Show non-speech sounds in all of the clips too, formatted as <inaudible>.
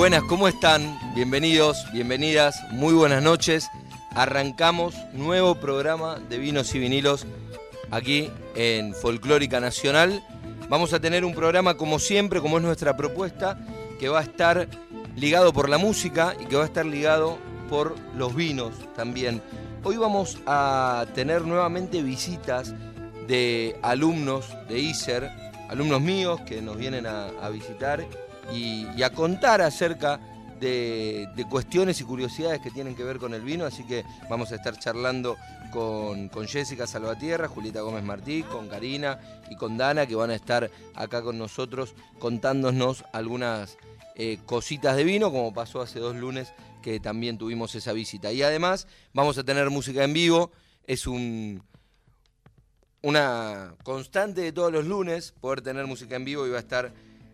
Buenas, ¿cómo están? Bienvenidos, bienvenidas, muy buenas noches. Arrancamos nuevo programa de vinos y vinilos aquí en Folclórica Nacional. Vamos a tener un programa como siempre, como es nuestra propuesta, que va a estar ligado por la música y que va a estar ligado por los vinos también. Hoy vamos a tener nuevamente visitas de alumnos de ISER, alumnos míos que nos vienen a, a visitar y, a contar acerca de, cuestiones y curiosidades que tienen que ver con el vino, así que vamos a estar charlando con, Jessica Salvatierra, Julieta Gómez Martí, con Karina y con Dana, que van a estar acá con nosotros contándonos algunas eh, cositas de vino, como pasó hace dos lunes que también tuvimos esa visita. Y además vamos a tener música en vivo, es un, una constante de todos los lunes poder tener música en vivo y va a estar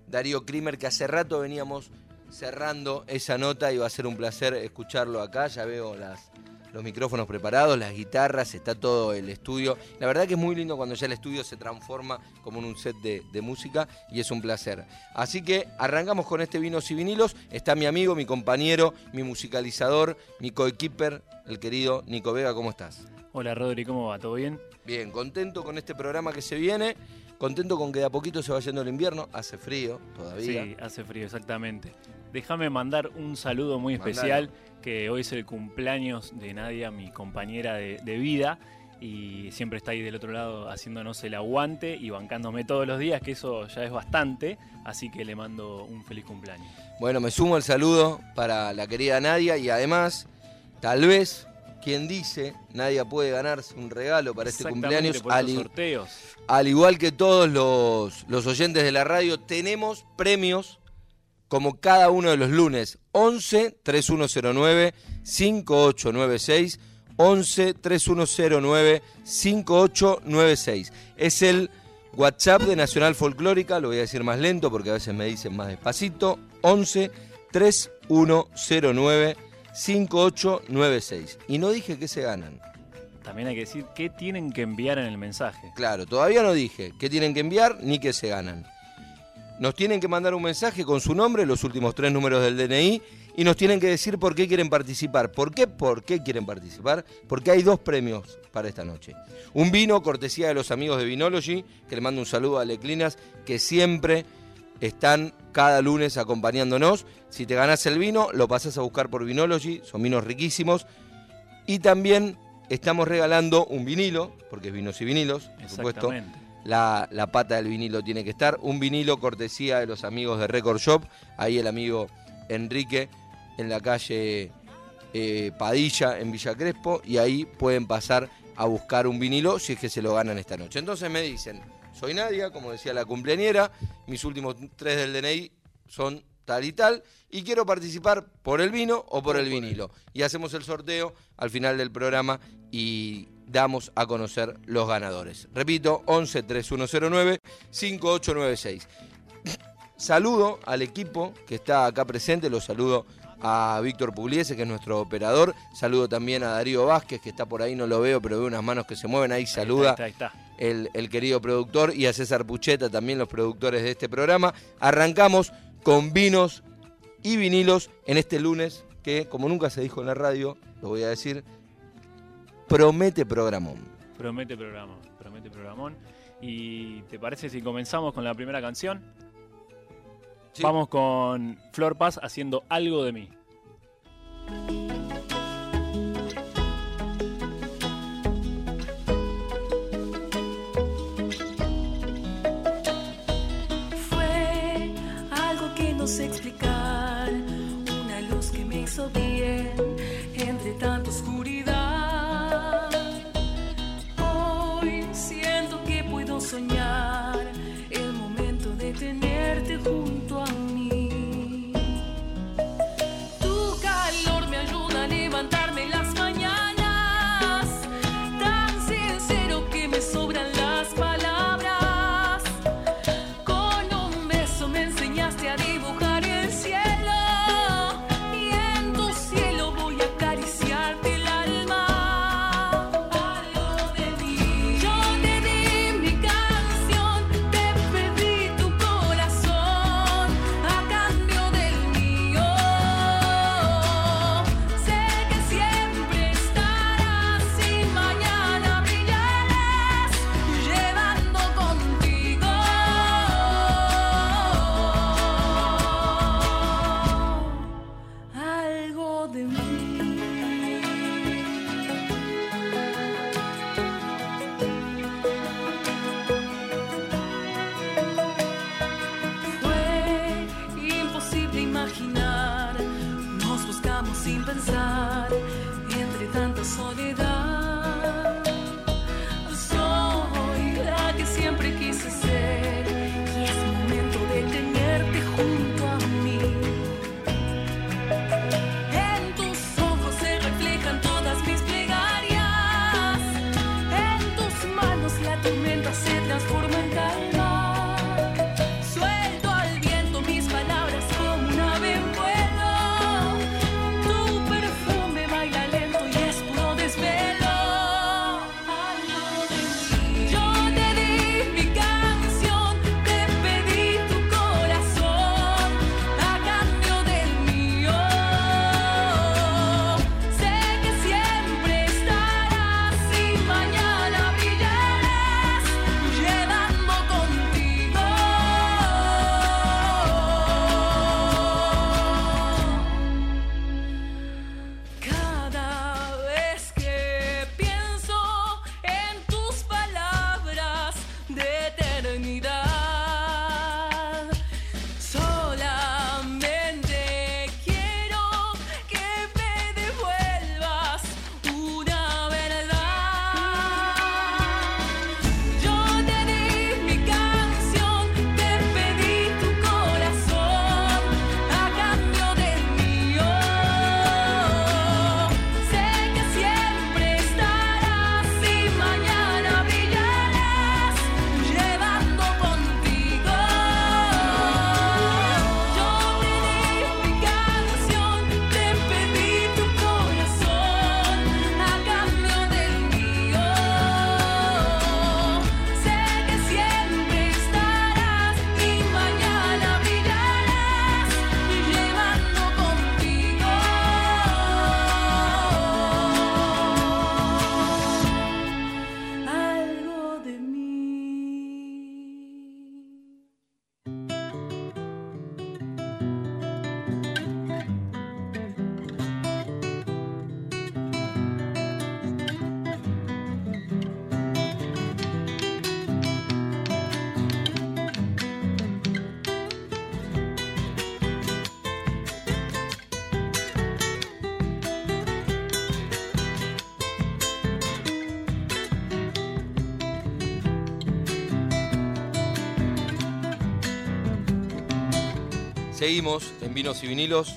Darío Krimer, que hace rato veníamos cerrando esa nota y va a ser un placer escucharlo acá. Ya veo las, los micrófonos preparados, las guitarras, está todo el estudio. La verdad que es muy lindo cuando ya el estudio se transforma como en un set de, música y es un placer. Así que arrancamos con este Vinos y Vinilos. Está mi amigo, mi compañero, mi musicalizador, mi coequiper, el querido Nico Vega. ¿Cómo estás? Hola Rodri, ¿cómo va? ¿Todo bien? Bien, contento con este programa que se viene Contento con que de a poquito se va yendo el invierno, hace frío todavía. Sí, hace frío, exactamente. Déjame mandar un saludo muy especial, que hoy es el cumpleaños de Nadia, mi compañera de, vida, y siempre está ahí del otro lado haciéndonos el aguante y bancándome todos los días, que eso ya es bastante, así que le mando un feliz cumpleaños. Bueno, me sumo el saludo para la querida Nadia y además, tal vez quien dice, nadie puede ganarse un regalo para este cumpleaños. al, sorteos. al igual que todos los, los oyentes de la radio, tenemos premios como cada uno de los lunes. 11 3109 5896 11 3109 5896. Es el WhatsApp de Nacional Folclórica, lo voy a decir más lento porque a veces me dicen más despacito. 11 3109 5896. Y no dije qué se ganan. También hay que decir qué tienen que enviar en el mensaje. Claro, todavía no dije qué tienen que enviar ni qué se ganan. Nos tienen que mandar un mensaje con su nombre, los últimos tres números del DNI, y nos tienen que decir por qué quieren participar. ¿Por qué? ¿Por qué quieren participar? Porque hay dos premios para esta noche. Un vino, cortesía de los amigos de Vinology, que le mando un saludo a Leclinas, que siempre están cada lunes acompañándonos. Si te ganas el vino, lo pasas a buscar por Vinology, son vinos riquísimos. Y también estamos regalando un vinilo, porque es vinos y vinilos, por supuesto. La, la, pata del vinilo tiene que estar. Un vinilo cortesía de los amigos de Record Shop. Ahí el amigo Enrique en la calle eh, Padilla en Villa Crespo. Y ahí pueden pasar a buscar un vinilo si es que se lo ganan esta noche. Entonces me dicen, soy Nadia, como decía la cumpleañera, mis últimos tres del DNI son tal y tal, y quiero participar por el vino o por el vinilo. Y hacemos el sorteo al final del programa y damos a conocer los ganadores. Repito, 11 3109 5896. Saludo al equipo que está acá presente, los saludo a Víctor Pugliese, que es nuestro operador. Saludo también a Darío Vázquez, que está por ahí, no lo veo, pero veo unas manos que se mueven ahí. Saluda El, el, querido productor y a César Pucheta, también los productores de este programa. Arrancamos con vinos y vinilos en este lunes, que como nunca se dijo en la radio, lo voy a decir, promete programón. Promete programón, promete programón. ¿Y te parece si comenzamos con la primera canción? Vamos con Flor Paz haciendo algo de mí. Fue algo que no sé explicar hizo bien Seguimos en Vinos y Vinilos.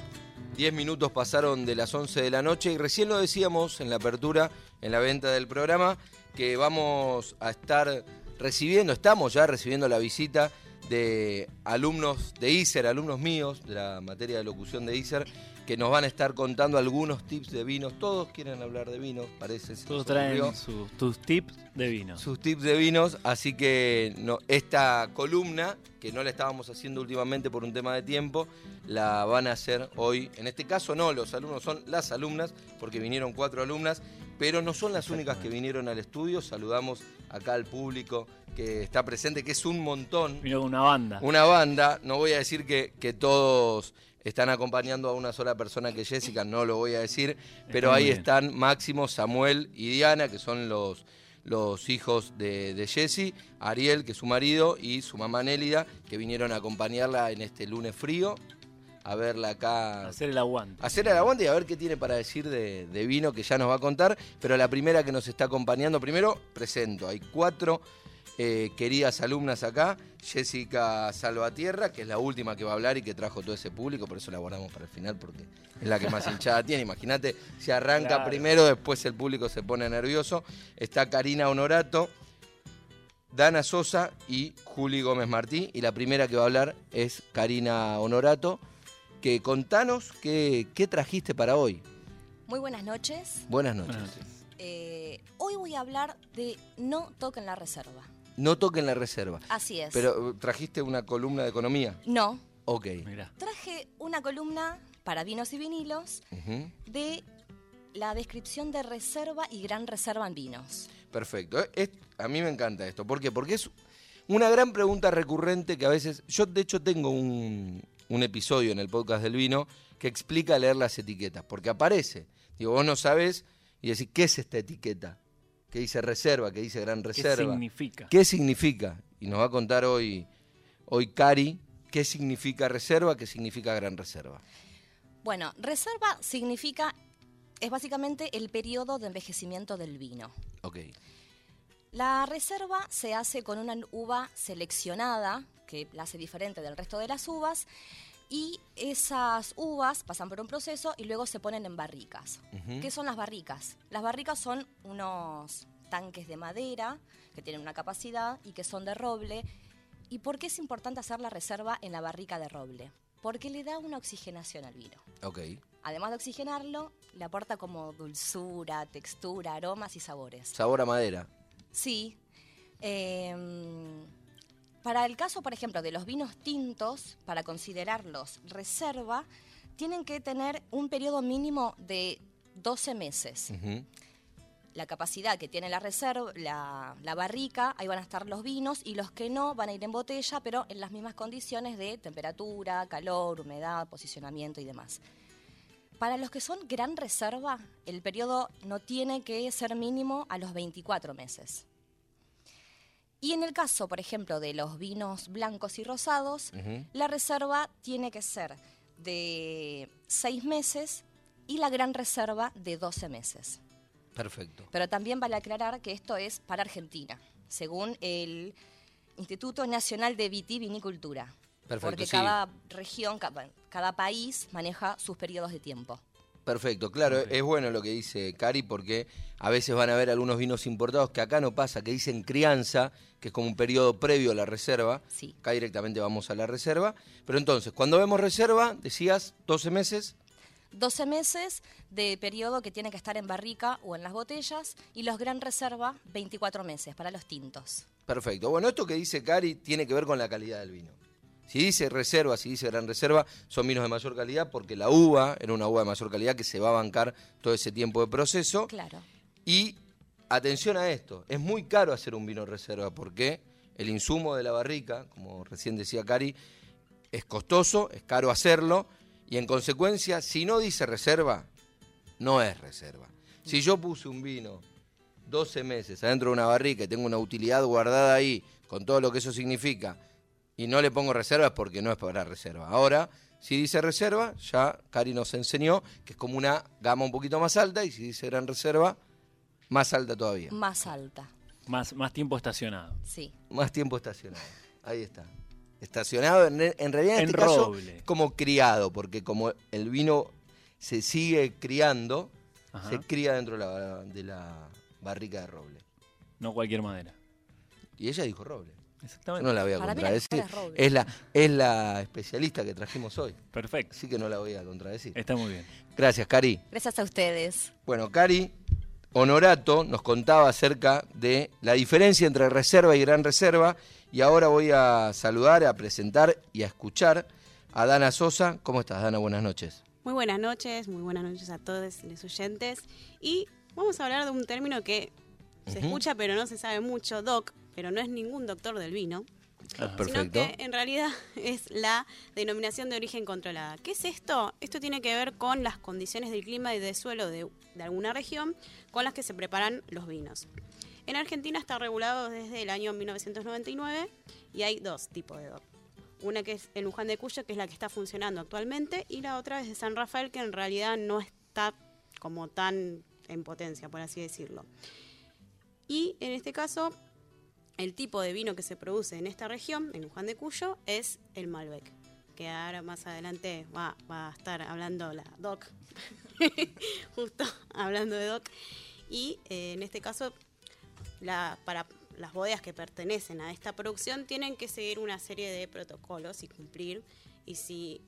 10 minutos pasaron de las 11 de la noche y recién lo decíamos en la apertura, en la venta del programa, que vamos a estar recibiendo, estamos ya recibiendo la visita de alumnos de ISER, alumnos míos de la materia de locución de ISER, que nos van a estar contando algunos tips de vinos. Todos quieren hablar de vinos, parece. Todos traen su- tus tips de vino. sus tips de vinos, así que no, esta columna, que no la estábamos haciendo últimamente por un tema de tiempo, la van a hacer hoy. En este caso no, los alumnos son las alumnas, porque vinieron cuatro alumnas, pero no son las únicas que vinieron al estudio. Saludamos acá al público que está presente, que es un montón. Vino una banda. Una banda, no voy a decir que, que todos están acompañando a una sola persona que es Jessica, no lo voy a decir, pero ahí están Máximo, Samuel y Diana, que son los, los hijos de, de Jessy, Ariel, que es su marido, y su mamá Nélida, que vinieron a acompañarla en este lunes frío. A verla acá. Hacer el aguante. Hacer el aguante y a ver qué tiene para decir de, de vino que ya nos va a contar. Pero la primera que nos está acompañando, primero presento, hay cuatro eh, queridas alumnas acá. Jessica Salvatierra, que es la última que va a hablar y que trajo todo ese público, por eso la guardamos para el final, porque es la que más <laughs> hinchada tiene. Imagínate, si arranca Claro. primero, después el público se pone nervioso. Está Karina Honorato, Dana Sosa y Juli Gómez Martí. Y la primera que va a hablar es Karina Honorato. Que contanos qué, qué trajiste para hoy. Muy buenas noches. Buenas noches. Buenas noches. Eh, hoy voy a hablar de no toquen la reserva. No toquen la reserva. Así es. Pero eh, trajiste una columna de economía. no, Ok. Mirá. traje una columna para vinos y vinilos de la descripción de reserva y gran reserva en vinos. Perfecto. Eh, es- a mí me encanta esto. ¿Por qué? Porque es una gran pregunta recurrente que a veces. Yo, de hecho, tengo un, un episodio en el podcast del vino que explica leer las etiquetas. Porque aparece. Digo, vos no sabés y decís, ¿qué es esta etiqueta? ¿Qué dice reserva? ¿Qué dice gran ¿Qué reserva? significa? ¿Qué significa? Y nos va a contar hoy, hoy Cari, qué significa reserva, qué significa gran reserva. Bueno, reserva significa, es básicamente el periodo de envejecimiento del vino. Ok. La reserva se hace con una uva seleccionada, que la hace diferente del resto de las uvas, y esas uvas pasan por un proceso y luego se ponen en barricas. ¿Qué son las barricas? Las barricas son unos tanques de madera que tienen una capacidad y que son de roble. ¿Y por qué es importante hacer la reserva en la barrica de roble? Porque le da una oxigenación al vino. Ok. Además de oxigenarlo, le aporta como dulzura, textura, aromas y sabores. Sabor a madera. Sí. Em, para el caso, por ejemplo, de los vinos tintos, para considerarlos reserva, tienen que tener un periodo mínimo de 12 meses. La capacidad que tiene la reserva, la, la barrica, ahí van a estar los vinos y los que no van a ir en botella, pero en las mismas condiciones de temperatura, calor, humedad, posicionamiento y demás. Para los que son gran reserva, el periodo no tiene que ser mínimo a los 24 meses. Y en el caso, por ejemplo, de los vinos blancos y rosados, la reserva tiene que ser de 6 meses y la gran reserva de 12 meses. Perfecto. Pero también vale aclarar que esto es para Argentina, según el Instituto Nacional de Vitivinicultura. Perfecto, Porque sí. cada región, ca- cada país maneja sus periodos de tiempo. Perfecto, claro, es bueno lo que dice Cari porque a veces van a ver algunos vinos importados que acá no pasa, que dicen crianza, que es como un periodo previo a la reserva. Sí. Acá directamente vamos a la reserva. Pero entonces, cuando vemos reserva, decías 12 meses. 12 meses de periodo que tiene que estar en barrica o en las botellas y los gran reserva 24 meses para los tintos. Perfecto. Bueno, esto que dice Cari tiene que ver con la calidad del vino. Si dice reserva, si dice gran reserva, son vinos de mayor calidad porque la uva era una uva de mayor calidad que se va a bancar todo ese tiempo de proceso. Claro. Y atención a esto, es muy caro hacer un vino reserva porque el insumo de la barrica, como recién decía Cari, es costoso, es caro hacerlo y en consecuencia, si no dice reserva, no es reserva. Si yo puse un vino 12 meses adentro de una barrica y tengo una utilidad guardada ahí, con todo lo que eso significa, y no le pongo reserva es porque no es para reserva. Ahora, si dice reserva, ya Cari nos enseñó que es como una gama un poquito más alta y si dice gran reserva, más alta todavía. Más alta, Más, más tiempo estacionado. sí. Más tiempo estacionado. Ahí está. Estacionado, en, en realidad en, En este caso, roble. como criado, porque como el vino se sigue criando, Ajá. se cría dentro de la, de la barrica de roble. No cualquier madera. Y ella dijo roble. Yo Exactamente. no la voy a Para mí la contradecir. mejor es la, es la especialista que trajimos hoy. Perfecto. Así que no la voy a contradecir. Está muy bien. Gracias, Cari. Gracias a ustedes. Bueno, Cari Honorato nos contaba acerca de la diferencia entre reserva y gran reserva. Y ahora voy a saludar, a presentar y a escuchar a Dana Sosa. ¿Cómo estás, Dana? Buenas noches. Muy buenas noches, muy buenas noches a todos los oyentes. Y vamos a hablar de un término que se escucha pero no se sabe mucho, DOC, pero no es ningún doctor del vino. Perfecto. sino que en realidad <laughs> es la denominación de origen controlada. ¿Qué es esto? Esto tiene que ver con las condiciones del clima y de suelo de, de alguna región con las que se preparan los vinos. En Argentina está regulado desde el año 1999 y hay dos tipos de DOC. Una que es en Luján de Cuyo, que es la que está funcionando actualmente, y la otra es de San Rafael, que en realidad no está como tan en potencia, por así decirlo. Y en este caso, el tipo de vino que se produce en esta región, en Luján de Cuyo, es el Malbec. Que ahora más adelante va, a estar hablando la Doc, <laughs> justo hablando de Doc. Y eh, en este caso, para las bodegas que pertenecen a esta producción tienen que seguir una serie de protocolos y cumplir. Y si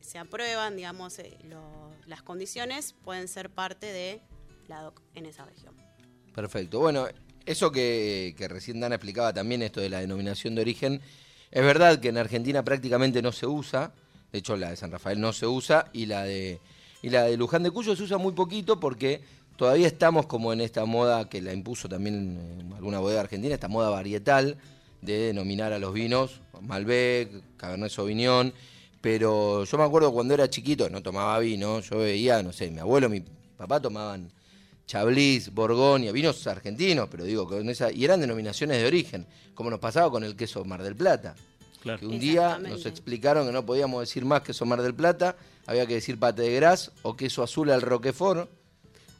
se aprueban, digamos, eh, las condiciones, pueden ser parte de la DOC en esa región. Perfecto. Bueno, eso que, que recién Dana explicaba también, esto de la denominación de origen, es verdad que en Argentina prácticamente no se usa, de hecho la de San Rafael no se usa, y la de, y la de Luján de Cuyo se usa muy poquito porque todavía estamos como en esta moda que la impuso también eh, alguna bodega argentina, esta moda varietal de denominar a los vinos Malbec, Cabernet Sauvignon, pero yo me acuerdo cuando era chiquito, no tomaba vino, yo veía, no sé, mi abuelo, mi papá tomaban Chablis, Borgoña, vinos argentinos, pero digo, con esa, y eran denominaciones de origen, como nos pasaba con el queso Mar del Plata. Claro. Que un día nos explicaron que no podíamos decir más queso Mar del Plata, había que decir pate de gras o queso azul al Roquefort.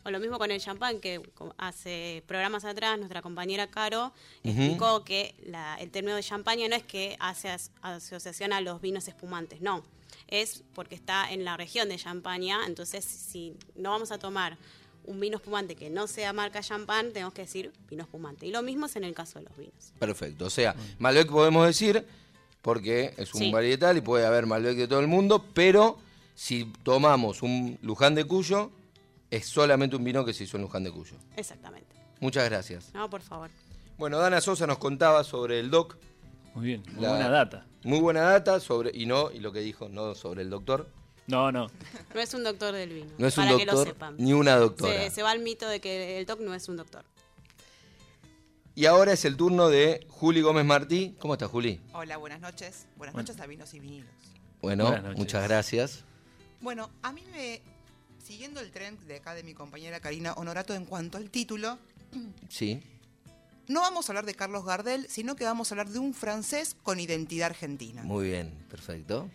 O lo mismo con el champán, que hace programas atrás nuestra compañera Caro explicó que la- el término de champaña no es que hace as- asociación a los vinos espumantes, no. Es porque está en la región de Champaña, entonces si no vamos a tomar un vino espumante que no sea marca champán, tenemos que decir vino espumante. Y lo mismo es en el caso de los vinos. Perfecto, o sea, Malbec podemos decir, porque es un Sí. varietal y puede haber Malbec de todo el mundo, pero si tomamos un Luján de Cuyo, es solamente un vino que se hizo en Luján de Cuyo. Exactamente. Muchas gracias. No, por favor. Bueno, Dana Sosa nos contaba sobre el DOC, Muy bien, muy La- buena data. muy buena data sobre y no y lo que dijo no sobre el doctor. No, no. No es un doctor del vino. No es un para que lo doctor sepan. ni una doctora. Se, se va el mito de que el doc no es un doctor. Y ahora es el turno de Juli Gómez Martí. ¿Cómo estás, Juli? Hola, buenas noches. Buenas Bueno. noches a Vinos y Vinilos. Bueno, Buenas noches. muchas gracias. Bueno, a mí me. Siguiendo el tren de acá de mi compañera Karina Honorato en cuanto al título, <clears throat> Sí. no vamos a hablar de Carlos Gardel, sino que vamos a hablar de un francés con identidad argentina. Muy bien, perfecto.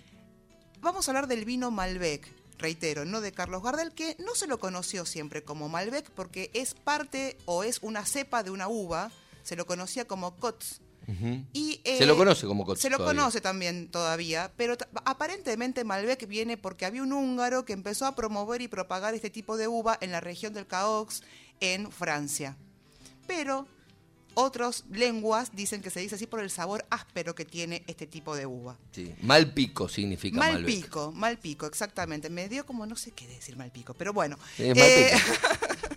Vamos a hablar del vino Malbec, reitero, no de Carlos Gardel, que no se lo conoció siempre como Malbec porque es parte o es una cepa de una uva, se lo conocía como Cots. Y, eh, Se lo conoce como Cots Se lo todavía. conoce también todavía, pero aparentemente Malbec viene porque había un húngaro que empezó a promover y propagar este tipo de uva en la región del Caux, en Francia. Pero otras lenguas dicen que se dice así por el sabor áspero que tiene este tipo de uva. Sí. Mal pico significa Mal Malbec. pico, mal pico, exactamente. Me dio como no sé qué decir mal pico, pero bueno. Sí, Eh,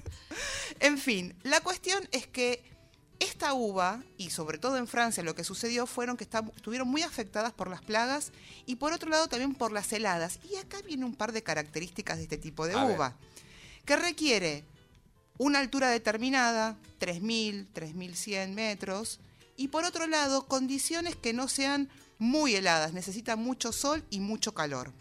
<laughs> en fin, la cuestión es que esta uva, y sobre todo en Francia, lo que sucedió fueron que estuvieron muy afectadas por las plagas y por otro lado también por las heladas. Y acá viene un par de características de este tipo de A ver. uva, que requiere una altura determinada, 3.000, 3.100 metros, y por otro lado, condiciones que no sean muy heladas, necesita mucho sol y mucho calor.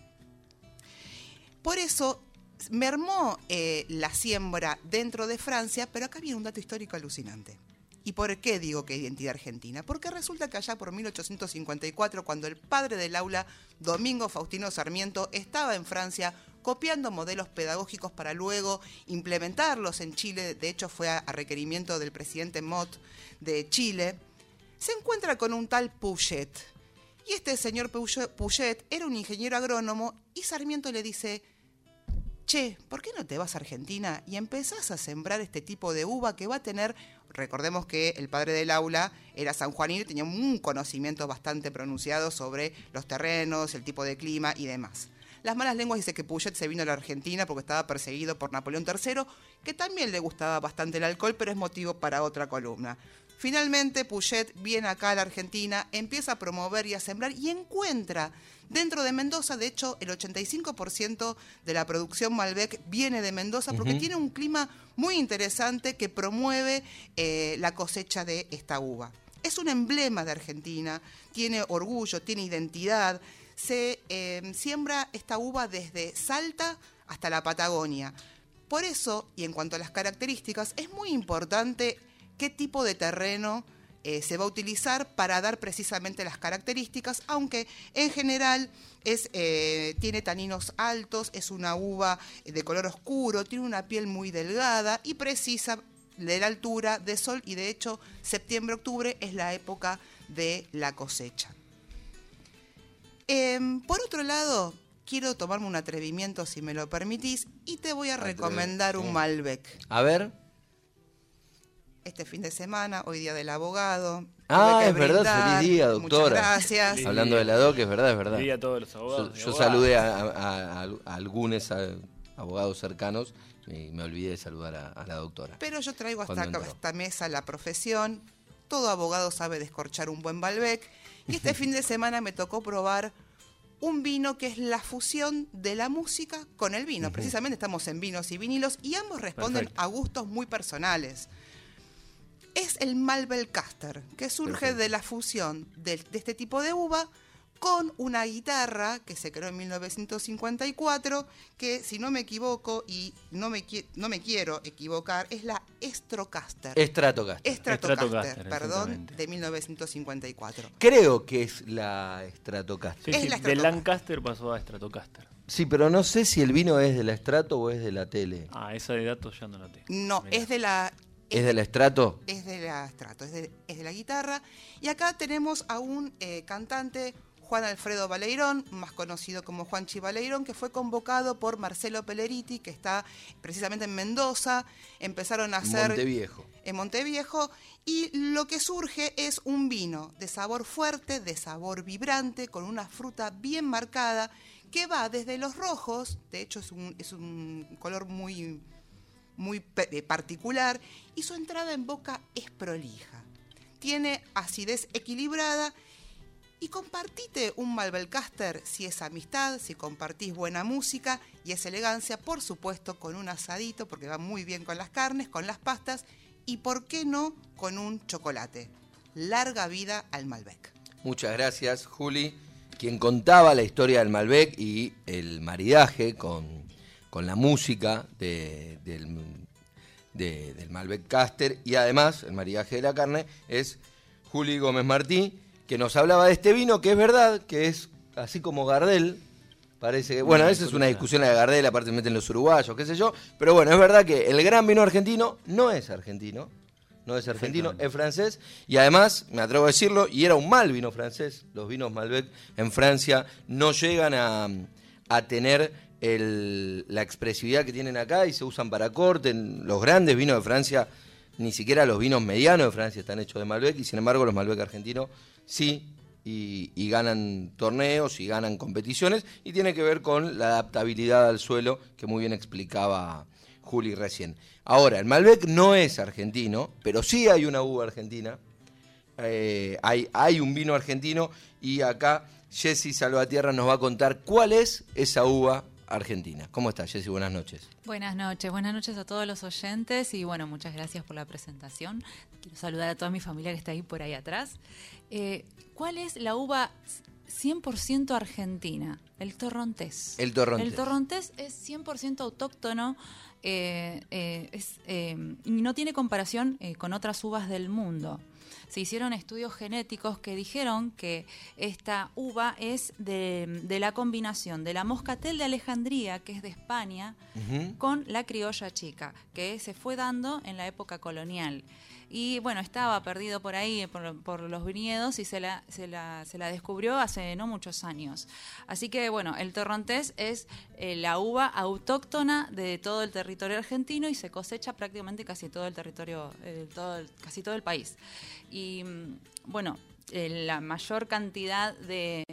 Por eso mermó eh, la siembra dentro de Francia, pero acá viene un dato histórico alucinante. ¿Y por qué digo que identidad argentina? Porque resulta que allá por 1854, cuando el padre del aula, Domingo Faustino Sarmiento, estaba en Francia copiando modelos pedagógicos para luego implementarlos en Chile, de hecho fue a, requerimiento del presidente Mott de Chile, se encuentra con un tal Puget. Y este señor Puget era un ingeniero agrónomo y Sarmiento le dice, che, ¿por qué no te vas a Argentina y empezás a sembrar este tipo de uva que va a tener, recordemos que el padre del aula era sanjuanino y tenía un conocimiento bastante pronunciado sobre los terrenos, el tipo de clima y demás. Las malas lenguas dicen que Puget se vino a la Argentina porque estaba perseguido por Napoleón III, que también le gustaba bastante el alcohol, pero es motivo para otra columna. Finalmente, Puget viene acá a la Argentina, empieza a promover y a sembrar y encuentra dentro de Mendoza, de hecho, el 85% de la producción Malbec viene de Mendoza porque tiene un clima muy interesante que promueve eh, la cosecha de esta uva. Es un emblema de Argentina, tiene orgullo, tiene identidad. Se eh, siembra esta uva desde Salta hasta la Patagonia. Por eso, y en cuanto a las características, es muy importante qué tipo de terreno eh, se va a utilizar para dar precisamente las características, aunque en general es, eh, tiene taninos altos, es una uva de color oscuro, tiene una piel muy delgada y precisa de la altura de sol y de hecho septiembre-octubre es la época de la cosecha. Em, por otro lado, quiero tomarme un atrevimiento si me lo permitís y te voy a recomendar un Malbec. A ver. Este fin de semana, hoy día del abogado. Ah, es verdad, feliz día, Muchas doctora. gracias. Feliz Hablando de la DOC, es verdad, es verdad. Día a todos los abogados. Yo, saludé a, a- a- a algunos a- abogados cercanos y me olvidé de saludar a, a la doctora. Pero yo traigo hasta acá- esta mesa la profesión. Todo abogado sabe descorchar un buen Malbec. Y este <laughs> fin de semana me tocó probar un vino que es la fusión de la música con el vino. Precisamente estamos en vinos y vinilos y ambos responden Perfecto. a gustos muy personales. Es el Malbec Caster, que surge Perfecto. de la fusión de, de este tipo de uva con una guitarra que se creó en 1954, que si no me equivoco y no me, qui- no me quiero equivocar, es la Stratocaster. Stratocaster. Stratocaster, perdón, de 1954. Creo que es la Stratocaster. Sí, Es sí, la de. Lancaster pasó a Stratocaster. Sí, pero no sé si el vino es de la Strato o es de la tele. Ah, esa de datos ya no la tengo. No, Mirá. es de la ¿Es de la Strato? es de la Strato, es de, es de la guitarra. Y acá tenemos a un eh, cantante, Juan Alfredo Baleirón, más conocido como Juanchi Baleirón, que fue convocado por Marcelo Pelleriti, que está precisamente en Mendoza. Empezaron a hacer Monteviejo. en Monteviejo y lo que surge es un vino de sabor fuerte, de sabor vibrante, con una fruta bien marcada, que va desde los rojos, de hecho es un, es un color muy, muy eh, particular, y su entrada en boca es prolija. Tiene acidez equilibrada y compartite un Malbelcaster si es amistad, si compartís buena música y es elegancia, por supuesto con un asadito, porque va muy bien con las carnes, con las pastas y por qué no con un chocolate. Larga vida al Malbec. Muchas gracias, Juli, quien contaba la historia del Malbec y el maridaje con, con la música de- del, de- del Malbec Caster y además el maridaje de la carne es Juli Gómez Martí, que nos hablaba de este vino, que es verdad, que es así como Gardel. Parece que, bueno, esa es una discusión la de Gardel, aparte meten los uruguayos, qué sé yo, pero bueno, es verdad que el gran vino argentino no es argentino, no es argentino, es francés y además, me atrevo a decirlo, y era un mal vino francés, los vinos Malbec en Francia no llegan a, a tener la expresividad que tienen acá y se usan para corte, los grandes vinos de Francia, ni siquiera los vinos medianos de Francia están hechos de Malbec y sin embargo los Malbec argentinos sí. Y, ganan torneos y ganan competiciones y tiene que ver con la adaptabilidad al suelo que muy bien explicaba Juli recién. Ahora, el Malbec no es argentino, pero sí hay una uva argentina. Eh, hay, hay un vino argentino y acá Jessy Salvatierra nos va a contar cuál es esa uva argentina. ¿Cómo estás, Jessy? Buenas noches. Buenas noches, buenas noches a todos los oyentes y bueno, muchas gracias por la presentación. Quiero saludar a toda mi familia que está ahí por ahí atrás. Eh, ¿Cuál es la uva 100% argentina? El torrontés. El torrontés. El torrontés es 100% autóctono eh, eh, es, y no tiene comparación con otras uvas del mundo. Se hicieron estudios genéticos que dijeron que esta uva es de, de la combinación de la moscatel de Alejandría, que es de España, con la criolla chica, que se fue dando en la época colonial. Y bueno, estaba perdido por ahí, por, por los viñedos, y se la, se, la, se la descubrió hace no muchos años. Así que bueno, el torrontés es eh, la uva autóctona de todo el territorio argentino y se cosecha prácticamente casi todo el territorio, eh, todo casi todo el país. Y mm, bueno, eh, la mayor cantidad de,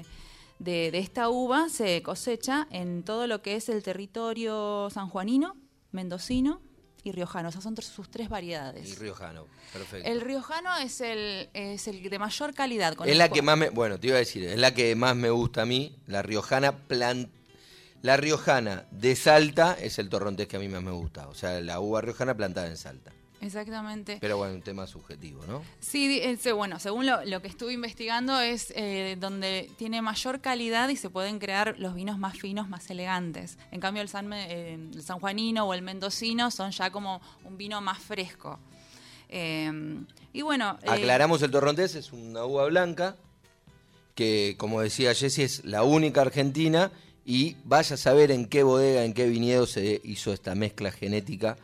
de esta uva se cosecha en todo lo que es el territorio sanjuanino, mendocino y riojano. Esas son sus tres variedades. Y riojano, perfecto. El riojano es el, es el de mayor calidad. con es la cual- que más me, bueno, te iba a decir, es la que más me gusta a mí, la riojana la riojana de Salta es el torrontés que a mí más me gusta, o sea, la uva riojana plantada en Salta. Exactamente. Pero bueno, un tema subjetivo, ¿no? Sí, ese, bueno, según lo, lo que estuve investigando es eh, donde tiene mayor calidad y se pueden crear los vinos más finos, más elegantes. En cambio el, San, eh, el sanjuanino o el mendocino son ya como un vino más fresco. Eh, y bueno, eh, Aclaramos el torrontés, es una uva blanca que, como decía Jessy, es la única argentina y vaya a saber en qué bodega, en qué viñedo se hizo esta mezcla genética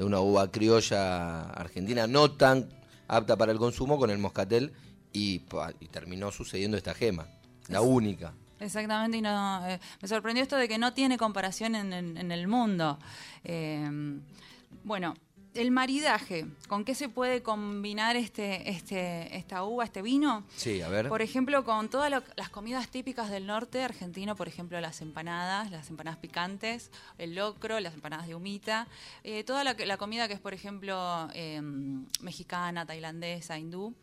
de una uva criolla argentina no tan apta para el consumo con el moscatel y, y terminó sucediendo esta gema, la única. Exactamente, y no, eh, me sorprendió esto de que no tiene comparación en, en- en el mundo. Eh, bueno, el maridaje, ¿con qué se puede combinar este, este, esta uva, este vino? Sí, a ver. Por ejemplo, con todas lo- las comidas típicas del norte argentino, por ejemplo, las empanadas, las empanadas picantes, el locro, las empanadas de humita, eh, toda la, la comida que es, por ejemplo, eh, mexicana, tailandesa, hindú,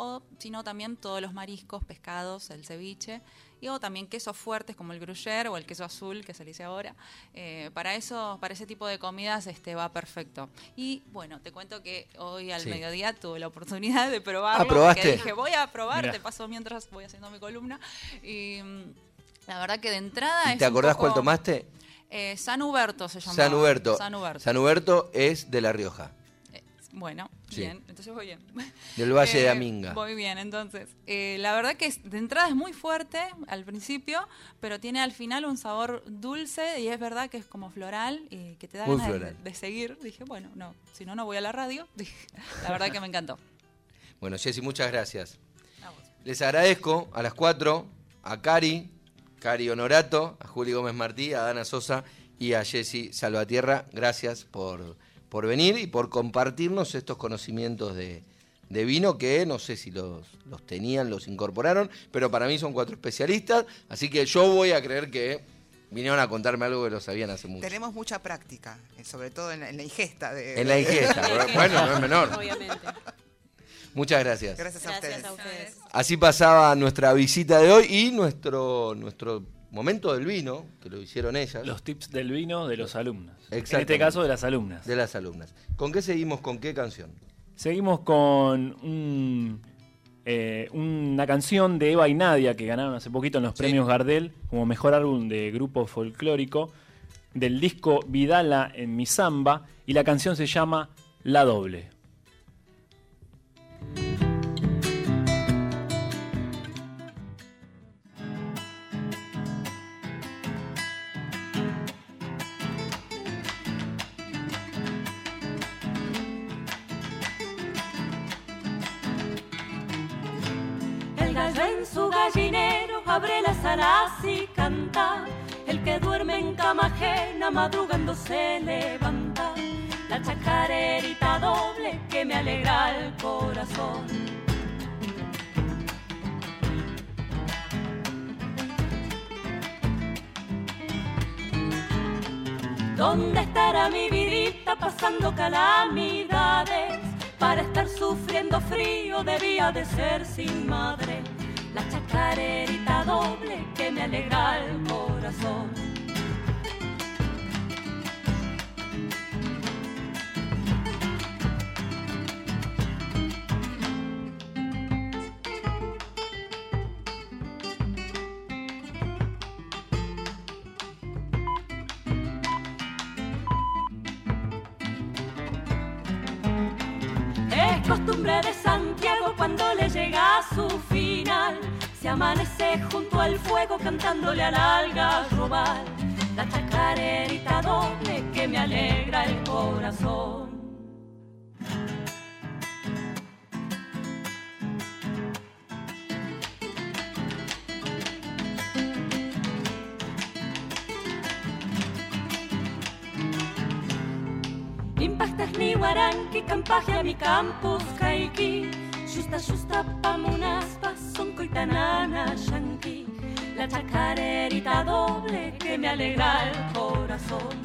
o si no, también todos los mariscos, pescados, el ceviche, y o también quesos fuertes como el gruyère o el queso azul que se le dice ahora. Eh, para eso, para ese tipo de comidas este va perfecto. Y bueno, te cuento que hoy al Sí. mediodía tuve la oportunidad de probarlo. Ah, ¿probaste? porque dije, voy a probar, Mirá. te paso mientras voy haciendo mi columna. Y la verdad que de entrada ¿Y es ¿Te acordás poco- cuál tomaste? Eh, San Huberto se llama. San Huberto. San Huberto. San Huberto es de La Rioja, bueno, Sí. bien, entonces voy bien. del Valle de Eh, Aminga. Voy bien, entonces. eh, la verdad que de entrada es muy fuerte al principio, pero tiene al final un sabor dulce y es verdad que es como floral y que te da Muy ganas de, seguir. Dije, bueno, no, si no, no voy a la radio. <laughs> La verdad que me encantó. Bueno, Jessy, muchas gracias. A vos. Les agradezco a las cuatro, a Cari, Cari Honorato, a Juli Gómez Martí, a Dana Sosa y a Jessy Salvatierra. Gracias por, por venir y por compartirnos estos conocimientos de, de vino que no sé si los, los tenían, los incorporaron, pero para mí son cuatro especialistas, así que yo voy a creer que vinieron a contarme algo que lo sabían hace mucho. Tenemos mucha práctica, eh, sobre todo en la, en la ingesta. De, En la ingesta, <laughs> bueno, no es menor. Obviamente. Muchas gracias. Gracias a Gracias ustedes. a ustedes. Así pasaba nuestra visita de hoy y nuestro, nuestro momento del vino, que lo hicieron ellas, Los tips del vino de los alumnos. En Exactamente. este caso de las alumnas. de las alumnas. ¿Con qué seguimos? ¿Con qué canción? Seguimos con un, eh, una canción de Eva y Nadia que ganaron hace poquito en los Sí. premios Gardel como mejor álbum de grupo folclórico del disco Vidala en mi samba y la canción se llama La Doble. Canta. El que duerme en cama ajena madrugando se levanta. La chacarerita doble que me alegra el corazón. ¿Dónde estará mi vidita pasando calamidades? Para estar sufriendo frío debía de ser sin madre. La chacarerita doble que me alegra el corazón. Junto al fuego cantándole al algarrobal. La chacarerita doble que me alegra el corazón. Impactas ni guaranqui, campaje mi campus caiki. Justa, justa, pamunas, son coitanana. La chacarerita doble que me alegra el corazón.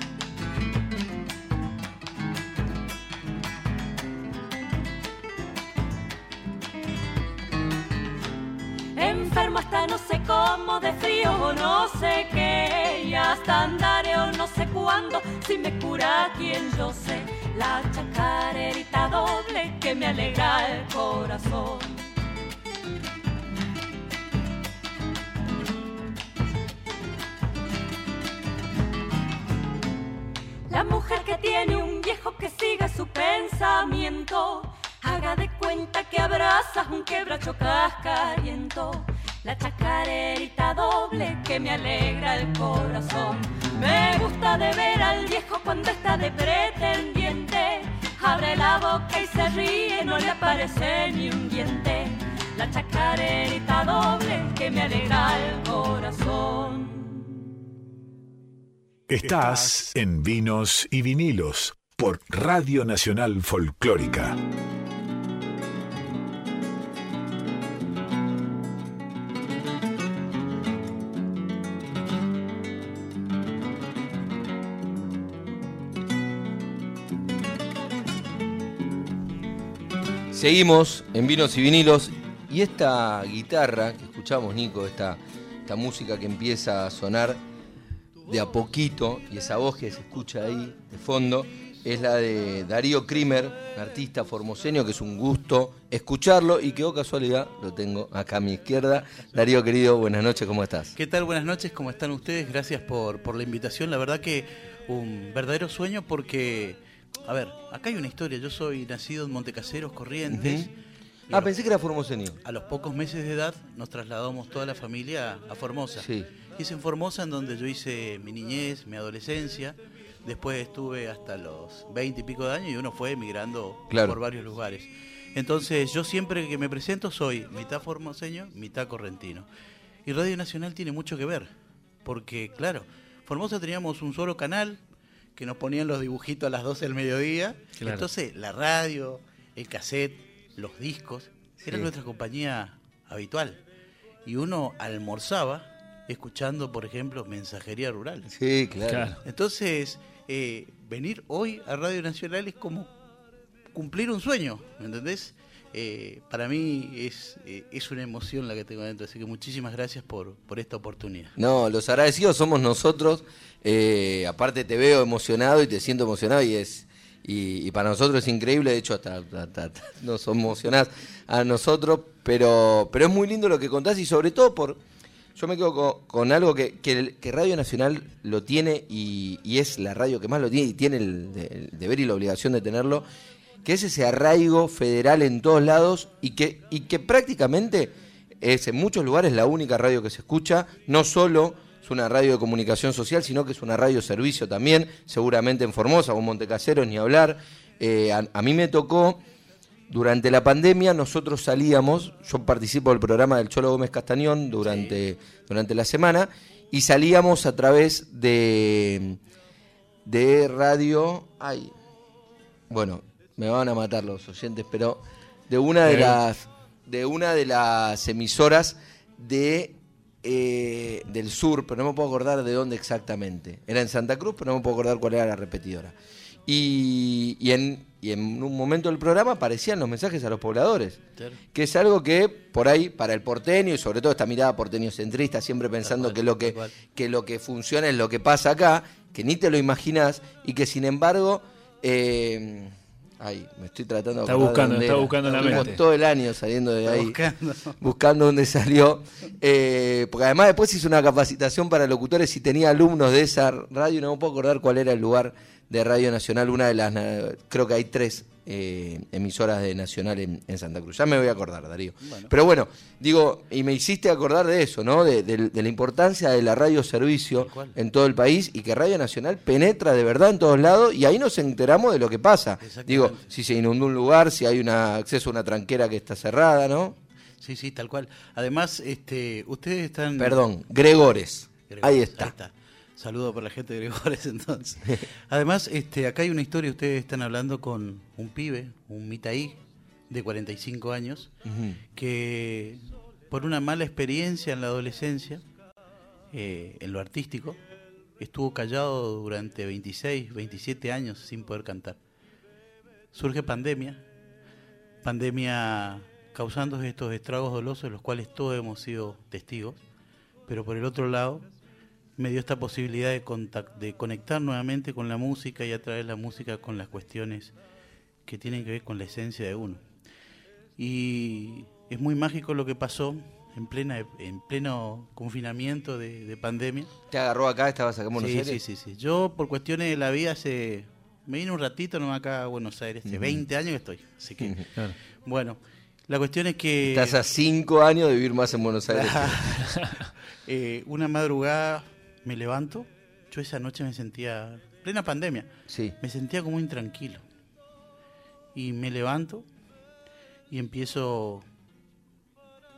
Enfermo hasta no sé cómo, de frío o no sé qué, y hasta andaré o no sé cuándo, si me cura quien yo sé, la chacarerita doble que me alegra el corazón. Mujer que tiene un viejo que siga su pensamiento, cuenta que abrazas un quebracho cascariento. La chacarerita doble que me alegra el corazón. Me gusta de ver al viejo cuando está de pretendiente. Abre la boca y se ríe, no le aparece ni un diente. La chacarerita doble que me alegra el corazón. Estás en Vinos y Vinilos por Radio Nacional Folclórica. Seguimos en Vinos y Vinilos y esta guitarra que escuchamos, Nico, esta, esta música que empieza a sonar de a poquito y esa voz que se escucha ahí de fondo es la de Darío Krimer, un artista formoseño que es un gusto escucharlo y que, oh casualidad, lo tengo acá a mi izquierda. Darío querido, buenas noches, ¿cómo estás? ¿Qué tal? Buenas noches, ¿cómo están ustedes? Gracias por, por la invitación. La verdad que un verdadero sueño porque, a ver, acá hay una historia. Yo soy nacido en Montecaseros, Corrientes. Ah, pensé que era formoseño. A los pocos meses de edad nos trasladamos toda la familia a Formosa. Sí. Y es en Formosa en donde yo hice mi niñez, mi adolescencia. Después estuve hasta los 20 y pico de años y uno fue emigrando Claro. por varios lugares. Entonces yo siempre que me presento soy mitad formoseño, mitad correntino. Y Radio Nacional tiene mucho que ver, porque claro, Formosa teníamos un solo canal que nos ponían los dibujitos a las 12 del mediodía. Claro. Entonces la radio, el cassette, los discos, era Sí. nuestra compañía habitual. Y uno almorzaba escuchando, por ejemplo, mensajería rural. Sí, claro. Claro. Entonces, eh, venir hoy a Radio Nacional es como cumplir un sueño, ¿me entendés? Eh, para mí es, eh, es una emoción la que tengo adentro, así que muchísimas gracias por, por esta oportunidad. No, los agradecidos somos nosotros. Eh, aparte te veo emocionado y te siento emocionado y es y, y para nosotros es increíble. De hecho, hasta, hasta- hasta nos emocionás a nosotros. Pero, pero es muy lindo lo que contás y sobre todo por... Yo me quedo con, algo que, que Radio Nacional lo tiene y, y es la radio que más lo tiene y tiene el, de- el deber y la obligación de tenerlo, que es ese arraigo federal en todos lados y que, y que prácticamente es en muchos lugares la única radio que se escucha, no solo es una radio de comunicación social, sino que es una radio servicio también, seguramente en Formosa o en Montecaseros, ni hablar. Eh, a mí me tocó, durante la pandemia nosotros salíamos, yo participo del programa del Cholo Gómez Castañón durante, durante la semana, y salíamos a través de, de radio... Ay, bueno, me van a matar los oyentes, pero de una de Bien. las de una de las emisoras de eh, del sur, pero no me puedo acordar de dónde exactamente. Era en Santa Cruz, pero no me puedo acordar cuál era la repetidora. Y, y en, y en un momento del programa aparecían los mensajes a los pobladores, Claro. que es algo que por ahí, para el porteño, y sobre todo esta mirada porteño centrista, siempre pensando cual, que lo que, que lo que funciona es lo que pasa acá, que ni te lo imaginas y que sin embargo... eh, ay, me estoy tratando de Está buscando, dónde está buscando la mente. todo el año saliendo de Está ahí buscando. buscando dónde salió. Eh, porque además después hice una capacitación para locutores y tenía alumnos de esa radio, no me puedo acordar cuál era el lugar de Radio Nacional, una de las, creo que hay tres eh, emisoras de Nacional en, en Santa Cruz. Ya me voy a acordar, Darío. Pero bueno, digo, y me hiciste acordar de eso, ¿no? De, de- de la importancia de la radio servicio en todo el país y que Radio Nacional penetra de verdad en todos lados y ahí nos enteramos de lo que pasa. Digo, si se inundó un lugar, si hay una acceso a una tranquera que está cerrada, ¿no? Sí, sí, tal cual. Además, este, ustedes están... Perdón, Gregores. Gregores, Ahí está. Saludo para la gente de Gregores <laughs> entonces. <laughs> Además, este, acá hay una historia, ustedes están hablando con un pibe, un mitaí de 45 años, que por una mala experiencia en la adolescencia, eh, en lo artístico, estuvo callado durante 26, 27 años sin poder cantar. Surge pandemia, pandemia causando estos estragos dolosos de los cuales todos hemos sido testigos, pero por el otro lado me dio esta posibilidad de, contac- de conectar nuevamente con la música y atraer la música con las cuestiones que tienen que ver con la esencia de uno. Y es muy mágico lo que pasó en plena en pleno confinamiento de, de pandemia. ¿Te agarró acá? ¿Estabas acá en Buenos Sí, Aires? sí, sí, sí. Yo por cuestiones de la vida hace Me vine un ratito nomás acá a Buenos Aires, hace 20 años que estoy. Así que, Claro. bueno, la cuestión es que... Estás a cinco años de vivir más en Buenos Aires. <laughs> Eh, una madrugada me levanto, yo esa noche me sentía, plena pandemia, Sí. me sentía como intranquilo. Y me levanto y empiezo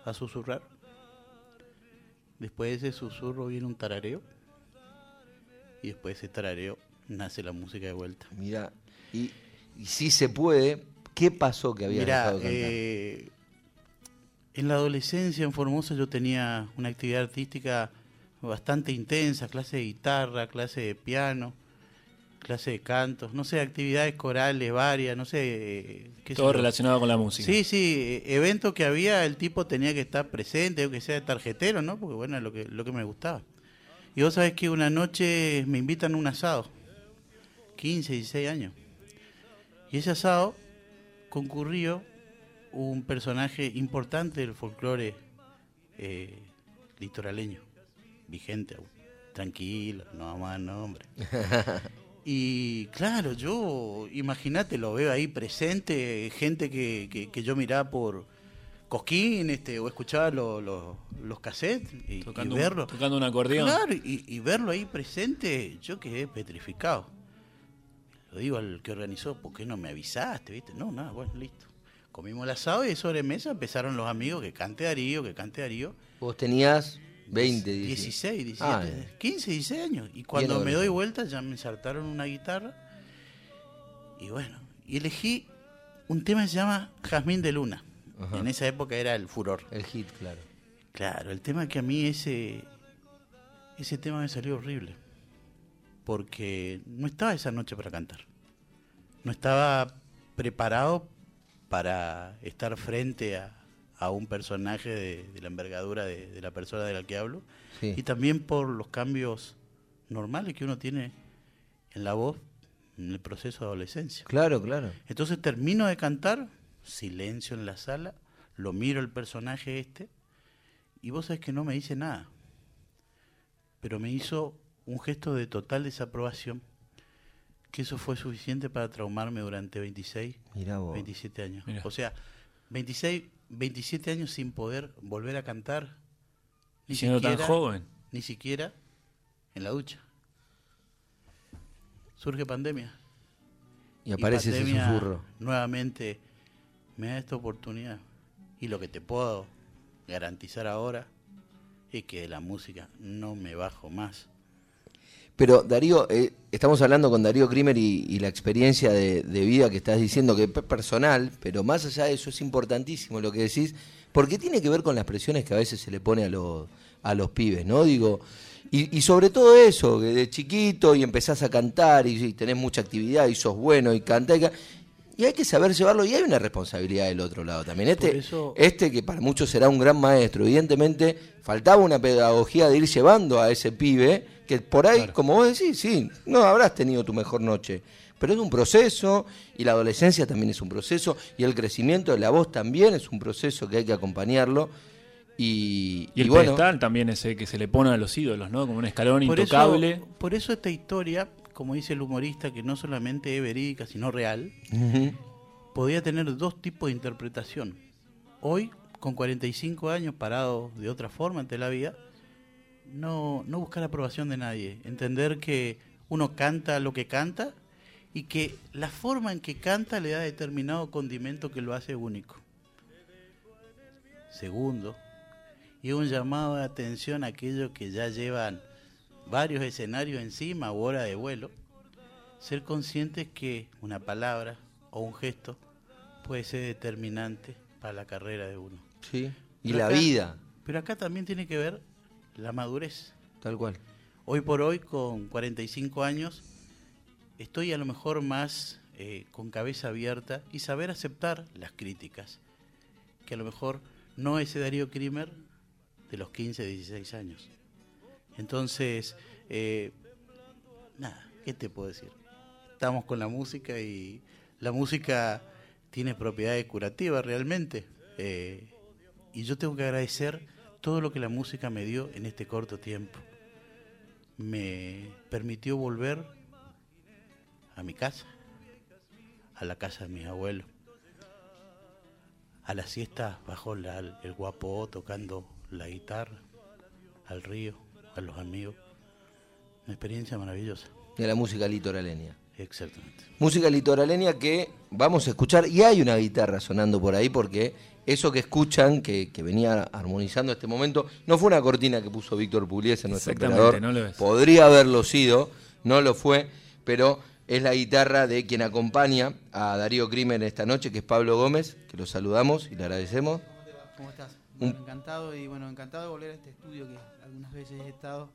a susurrar. Después de ese susurro viene un tarareo. Y después de ese tarareo nace la música de vuelta. Mira, y, y si se puede, ¿qué pasó que había Mira, dejado de cantar? eh, en la adolescencia en Formosa yo tenía una actividad artística bastante intensa, clase de guitarra, clase de piano, clase de cantos, no sé, actividades corales varias, no sé. eh, qué Todo relacionado con la música. Sí, sí, eh, eventos que había, el tipo tenía que estar presente, aunque sea de tarjetero, ¿no? Porque bueno, es lo que, lo que me gustaba. Y vos sabés que una noche me invitan a un asado, 15, 16 años. Y ese asado concurrió un personaje importante del folclore eh, litoraleño, vigente aún. Tranquilo, no más nombre. <laughs> Y claro, yo, imagínate, lo veo ahí presente, gente que, que, que yo miraba por Cosquín este, o escuchaba lo- lo- los cassettes y, y Tocando, un- verlo. tocando un acordeón. Claro, y, y verlo ahí presente, yo quedé petrificado. Lo digo al que organizó, ¿por qué no me avisaste? ¿Viste? No, nada, bueno, listo. Comimos el asado y de sobremesa empezaron los amigos que cante Darío, que cante Darío. Vos tenías 20, 16, 17, Ah, 15, 16 años. Y cuando me doy vuelta ya me ensartaron una guitarra. Y bueno, y elegí un tema que se llama Jazmín de Luna. Ajá. En esa época era el furor. El hit, claro. Claro, el tema que a mí ese, ese tema me salió horrible. Porque no estaba esa noche para cantar. No estaba preparado para estar frente a, a un personaje de, de la envergadura de, de la persona de la que hablo. Sí. Y también por los cambios normales que uno tiene en la voz en el proceso de adolescencia. Claro, claro. Entonces termino de cantar, silencio en la sala, lo miro el personaje este, y vos sabés que no me dice nada. Pero me hizo un gesto de total desaprobación, que eso fue suficiente para traumarme durante 26, Mirá vos. 27 años. Mirá. O sea, 26, 27 años sin poder volver a cantar, ni Siendo tan siquiera- joven. ni siquiera en la ducha. Surge pandemia. Y aparece ese pandemia susurro. Nuevamente me da esta oportunidad. Y lo que te puedo garantizar ahora es que de la música no me bajo más. Pero Darío, eh, estamos hablando con Darío Krimer y, y la experiencia de, de vida que estás diciendo, que es personal, pero más allá de eso es importantísimo lo que decís, porque tiene que ver con las presiones que a veces se le pone a los, a los pibes, ¿no? Digo, y, y sobre todo eso, que de chiquito y empezás a cantar y, y tenés mucha actividad y sos bueno y cantás y, hay que saber llevarlo y hay una responsabilidad del otro lado también. Este, eso- este que para muchos será un gran maestro, evidentemente faltaba una pedagogía de ir llevando a ese pibe, que por ahí, como vos decís, sí, no habrás tenido tu mejor noche, pero es un proceso y la adolescencia también es un proceso y el crecimiento de la voz también es un proceso que hay que acompañarlo y, Y el y bueno, pedestal también ese que se le pone a los ídolos, ¿no? Como un escalón Por intocable. eso, por eso esta historia, como dice el humorista, que no solamente es verídica, sino real, podía tener dos tipos de interpretación. Hoy, con 45 años parado de otra forma ante la vida, no, no buscar aprobación de nadie, entender que uno canta lo que canta y que la forma en que canta le da determinado condimento que lo hace único. Segundo, y un llamado de atención a aquellos que ya llevan varios escenarios encima o hora de vuelo, ser conscientes que una palabra o un gesto puede ser determinante para la carrera de uno. Sí. y Pero la acá- vida, Pero acá también tiene que ver la madurez. tal cual. Hoy por hoy, con 45 años, estoy a lo mejor más eh, con cabeza abierta y saber aceptar las críticas. Que a lo mejor no ese Darío Krimer de los 15, 16 años. Entonces, eh, nada, ¿qué te puedo decir? Estamos con la música y la música tiene propiedades curativas realmente. eh, y yo tengo que agradecer todo lo que la música me dio en este corto tiempo me permitió volver a mi casa, a la casa de mis abuelos. A la siesta bajo el guapo tocando la guitarra, al río, a los amigos. Una experiencia maravillosa. De la música litoraleña. Exactamente. Música litoraleña que vamos a escuchar y hay una guitarra sonando por ahí porque eso que escuchan, que, que venía armonizando este momento, no fue una cortina que puso Víctor Pugliese, nuestro Exactamente, operador. no lo es. Podría haberlo sido, no lo fue, pero es la guitarra de quien acompaña a Darío Crimen esta noche, que es Pablo Gómez, que lo saludamos y le agradecemos. ¿Cómo estás? Un- Bueno, encantado y bueno, encantado de volver a este estudio que algunas veces he estado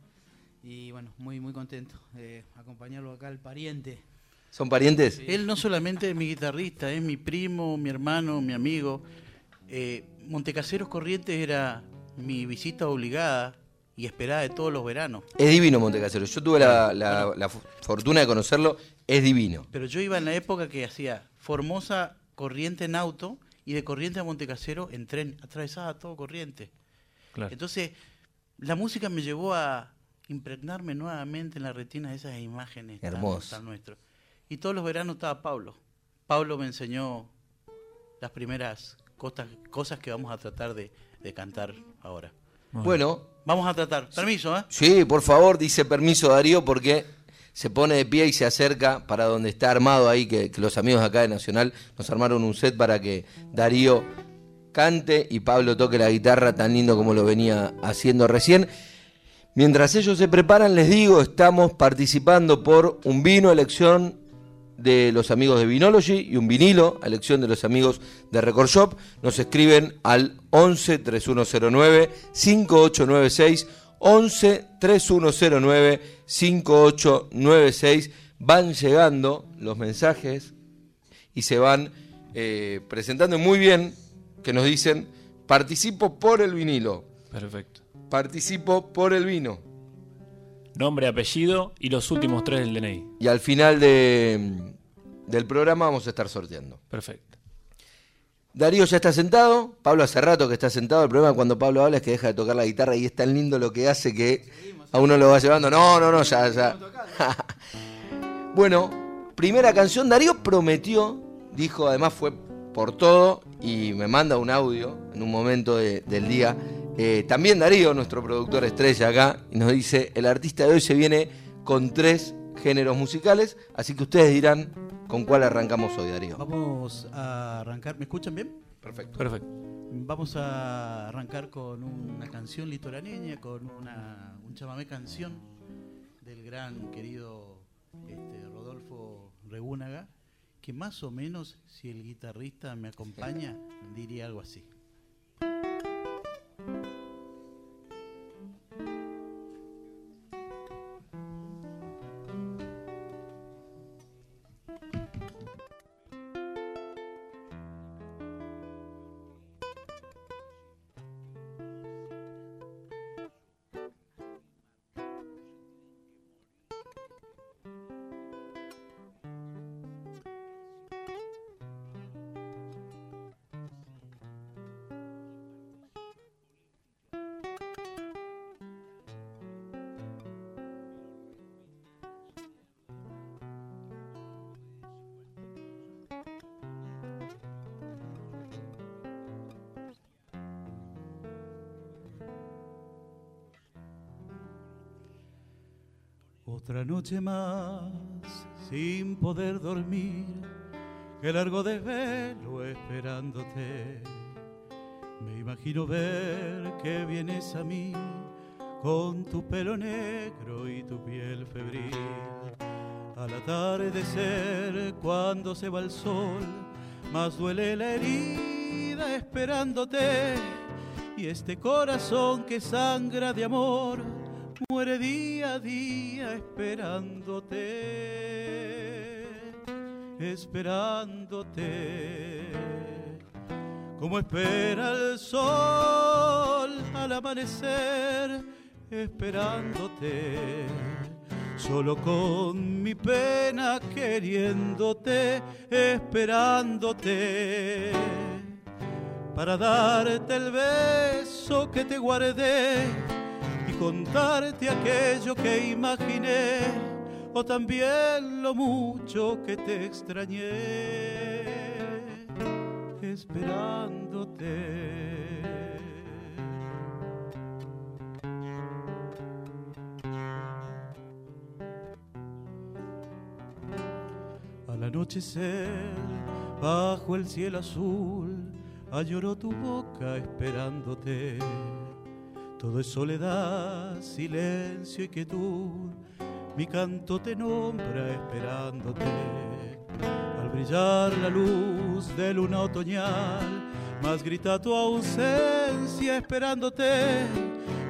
y bueno, muy muy contento de acompañarlo acá al pariente. ¿Son parientes? Él no solamente es mi guitarrista, es mi primo, mi hermano, mi amigo. Eh, Montecaseros Corrientes era mi visita obligada y esperada de todos los veranos. Es divino Montecasero. Yo tuve la, la- la fortuna de conocerlo, es divino. Pero yo iba en la época que hacía Formosa Corriente en auto y de Corriente a Montecasero en tren, atravesaba todo Corriente. Claro. Entonces, la música me llevó a impregnarme nuevamente en la retina de esas imágenes tan- Hermoso. tan nuestras. Y todos los veranos estaba Pablo. Pablo me enseñó las primeras cosas, cosas que vamos a tratar de, de cantar ahora. Bueno, Vamos a tratar. Permiso, ¿eh? Sí, por favor, dice permiso Darío, porque se pone de pie y se acerca para donde está armado ahí, que, que los amigos acá de Nacional nos armaron un set para que Darío cante y Pablo toque la guitarra tan lindo como lo venía haciendo recién. Mientras ellos se preparan, les digo, estamos participando por un vino, elección de los amigos de Vinology y un vinilo, a elección de los amigos de Record Shop. Nos escriben al 11 3109 5896 11 3109 5896. Van llegando los mensajes y se van eh, presentando muy bien, que nos dicen, participo por el vinilo, Perfecto. Participo por el vino. Nombre, apellido y los últimos tres del DNI. Y al final de, del programa vamos a estar sorteando. Perfecto. Darío ya está sentado, Pablo hace rato que está sentado, el problema cuando Pablo habla es que deja de tocar la guitarra y es tan lindo lo que hace que a uno lo va llevando. No, no, no, ya, ya. <laughs> bueno, primera canción, Darío prometió, dijo, además fue por todo y me manda un audio en un momento de- del día. Eh, también Darío, nuestro productor estrella acá, y nos dice, el artista de hoy se viene con tres géneros musicales, así que ustedes dirán con cuál arrancamos hoy, Darío. Vamos a arrancar, ¿me escuchan bien? Perfecto. Perfecto. Vamos a arrancar con una canción litoraneña, con una, un chamamé canción del gran querido este, Rodolfo Regúnaga, que más o menos, si el guitarrista me acompaña, diría algo así. Otra noche más sin poder dormir, que largo desvelo esperándote. Me imagino ver que vienes a mí con tu pelo negro y tu piel febril. Al atardecer, cuando se va el sol, más duele la herida esperándote. Y este corazón que sangra de amor muere día a día esperándote, esperándote. Como espera el sol al amanecer, esperándote. Solo con mi pena queriéndote, esperándote para darte el beso que te guardé contarte aquello que imaginé o también lo mucho que te extrañé esperándote. Al anochecer, bajo el cielo azul, lloró tu boca esperándote. Todo es soledad, silencio y quietud. Mi canto te nombra esperándote. Al brillar la luz de luna otoñal, más grita tu ausencia esperándote.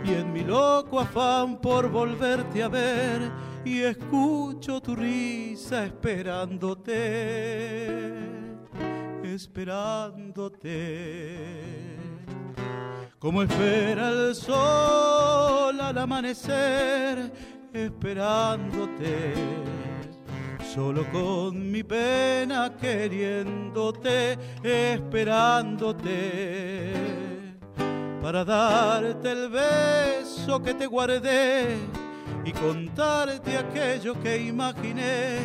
Y en mi loco afán por volverte a ver, y escucho tu risa esperándote, esperándote. Como espera el sol al amanecer, esperándote. Solo con mi pena queriéndote, esperándote. Para darte el beso que te guardé y contarte aquello que imaginé,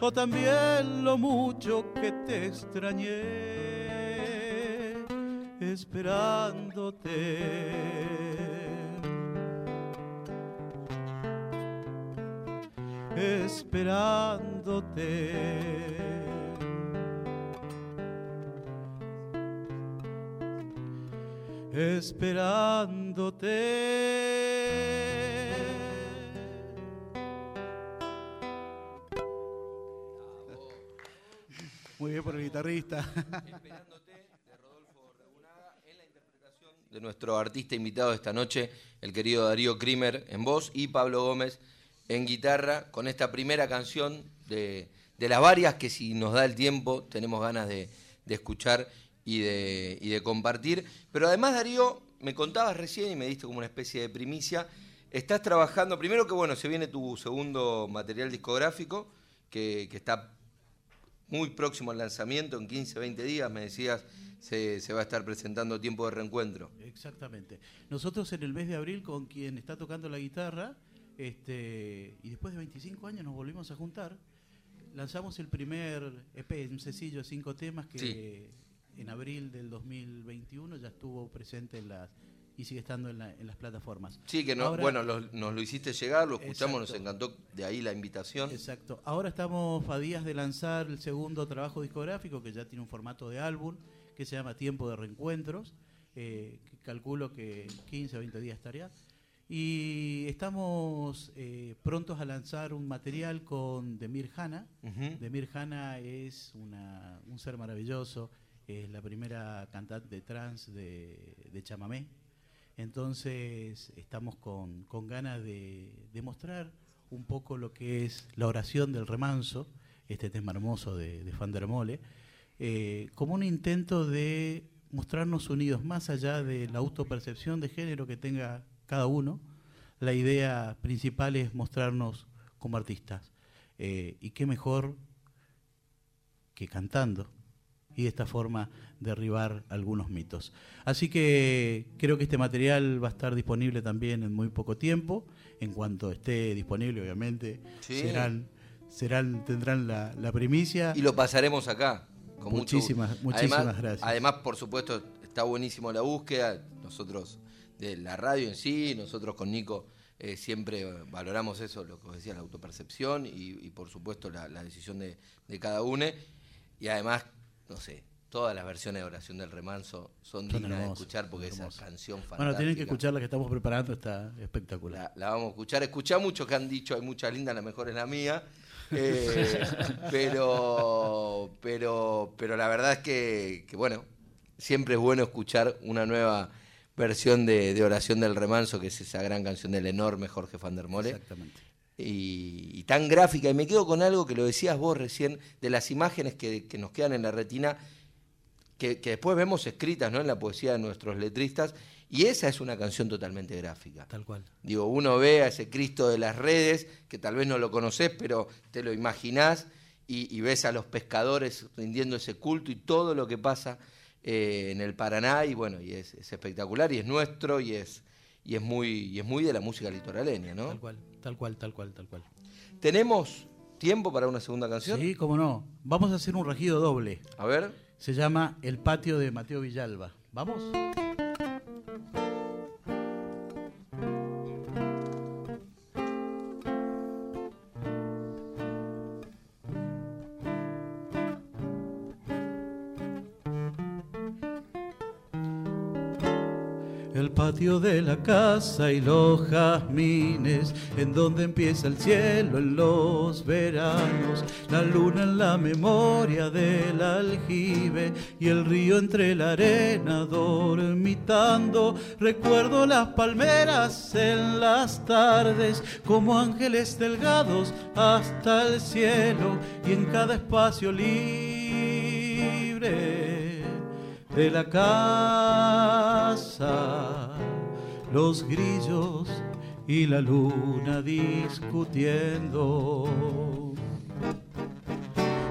o también lo mucho que te extrañé, esperándote. Esperándote. esperándote. Muy bien por el guitarrista. <laughs> <laughs> Esperándote de Rodolfo Rebunaga en la interpretación de nuestro artista invitado esta noche, el querido Darío Krimer en voz y Pablo Gómez en guitarra, con esta primera canción de, de las varias que si nos da el tiempo tenemos ganas de, de escuchar y de, y de compartir. Pero además, Darío, me contabas recién y me diste como una especie de primicia, estás trabajando, primero que bueno, se viene tu segundo material discográfico, que, que está muy próximo al lanzamiento, en 15, 20 días, me decías, se, se va a estar presentando Tiempo de Reencuentro. Exactamente. Nosotros en el mes de abril, con quien está tocando la guitarra, este, y después de 25 años nos volvimos a juntar, lanzamos el primer EP, un sencillo de cinco temas que Sí. en abril del 2021 ya estuvo presente en las y sigue estando en, la- en las plataformas. Sí, que no, Ahora- bueno, lo- nos lo hiciste llegar, lo escuchamos, nos encantó de ahí la invitación. Exacto. Ahora estamos a días de lanzar el segundo trabajo discográfico que ya tiene un formato de álbum que se llama Tiempo de Reencuentros. eh, que calculo que 15 o 20 días estaría. Y estamos eh, prontos a lanzar un material con Demir Hanna. Demir Hanna es una- un ser maravilloso, es la primera cantante trans de, de chamamé. Entonces estamos con, con ganas de, de mostrar un poco lo que es la oración del remanso, este tema hermoso de, Van der Mole, eh, como un intento de mostrarnos unidos más allá de la autopercepción de género que tenga cada uno. La idea principal es mostrarnos como artistas. Eh, y qué mejor que cantando y de esta forma derribar algunos mitos. Así que creo que este material va a estar disponible también en muy poco tiempo. En cuanto esté disponible, obviamente, Sí. serán, serán, tendrán la, la primicia. Y lo pasaremos acá. Con Muchísimas- muchísimas además, gracias. Además, por supuesto, está buenísimo la búsqueda. Nosotros, de la radio en sí, nosotros con Nico eh, siempre valoramos eso, lo que vos decías, la autopercepción y, y, por supuesto la, la decisión de, de cada uno. Y además, no sé, todas las versiones de Oración del Remanso son, dignas de escuchar porque son esa canción fantástica. Bueno, tienen que escuchar la que estamos preparando, está espectacular. La, la vamos a escuchar. Escuchá muchos que han dicho, hay muchas lindas, la mejor es la mía. <laughs> Eh, pero, pero, pero la verdad es que, que, bueno, siempre es bueno escuchar una nueva versión de, de Oración del Remanso, que es esa gran canción del enorme Jorge Van der Mole. Exactamente. Y, y tan gráfica. Y me quedo con algo que lo decías vos recién, de las imágenes que, que nos quedan en la retina, que, que después vemos escritas ¿no? en la poesía de nuestros letristas. Y esa es una canción totalmente gráfica. Tal cual. Digo, uno ve a ese Cristo de las redes, que tal vez no lo conoces, pero te lo imaginás, y, y ves a los pescadores rindiendo ese culto y todo lo que pasa eh, en el Paraná, y bueno, y es, es espectacular, y es nuestro, y es, y es muy, y es muy de la música litoraleña, ¿no? Tal cual, tal cual, tal cual, tal cual. ¿Tenemos tiempo para una segunda canción? Sí, cómo no. Vamos a hacer un regido doble. A ver. Se llama El patio de Mateo Villalba. ¿Vamos? De la casa y los jazmines, en donde empieza el cielo en los veranos, la luna en la memoria del aljibe y el río entre la arena dormitando. Recuerdo las palmeras en las tardes como ángeles delgados hasta el cielo y en cada espacio libre de la casa, los grillos y la luna discutiendo.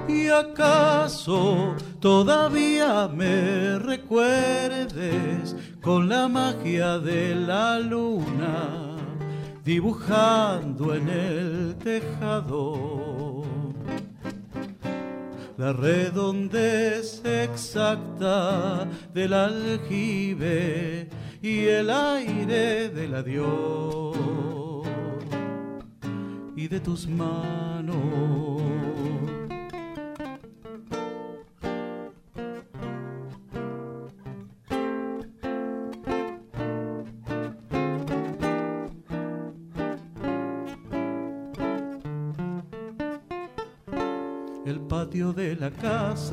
¿Y acaso todavía me recuerdes con la magia de la luna dibujando en el tejado? la redondez exacta del aljibe y el aire del adiós y de tus manos.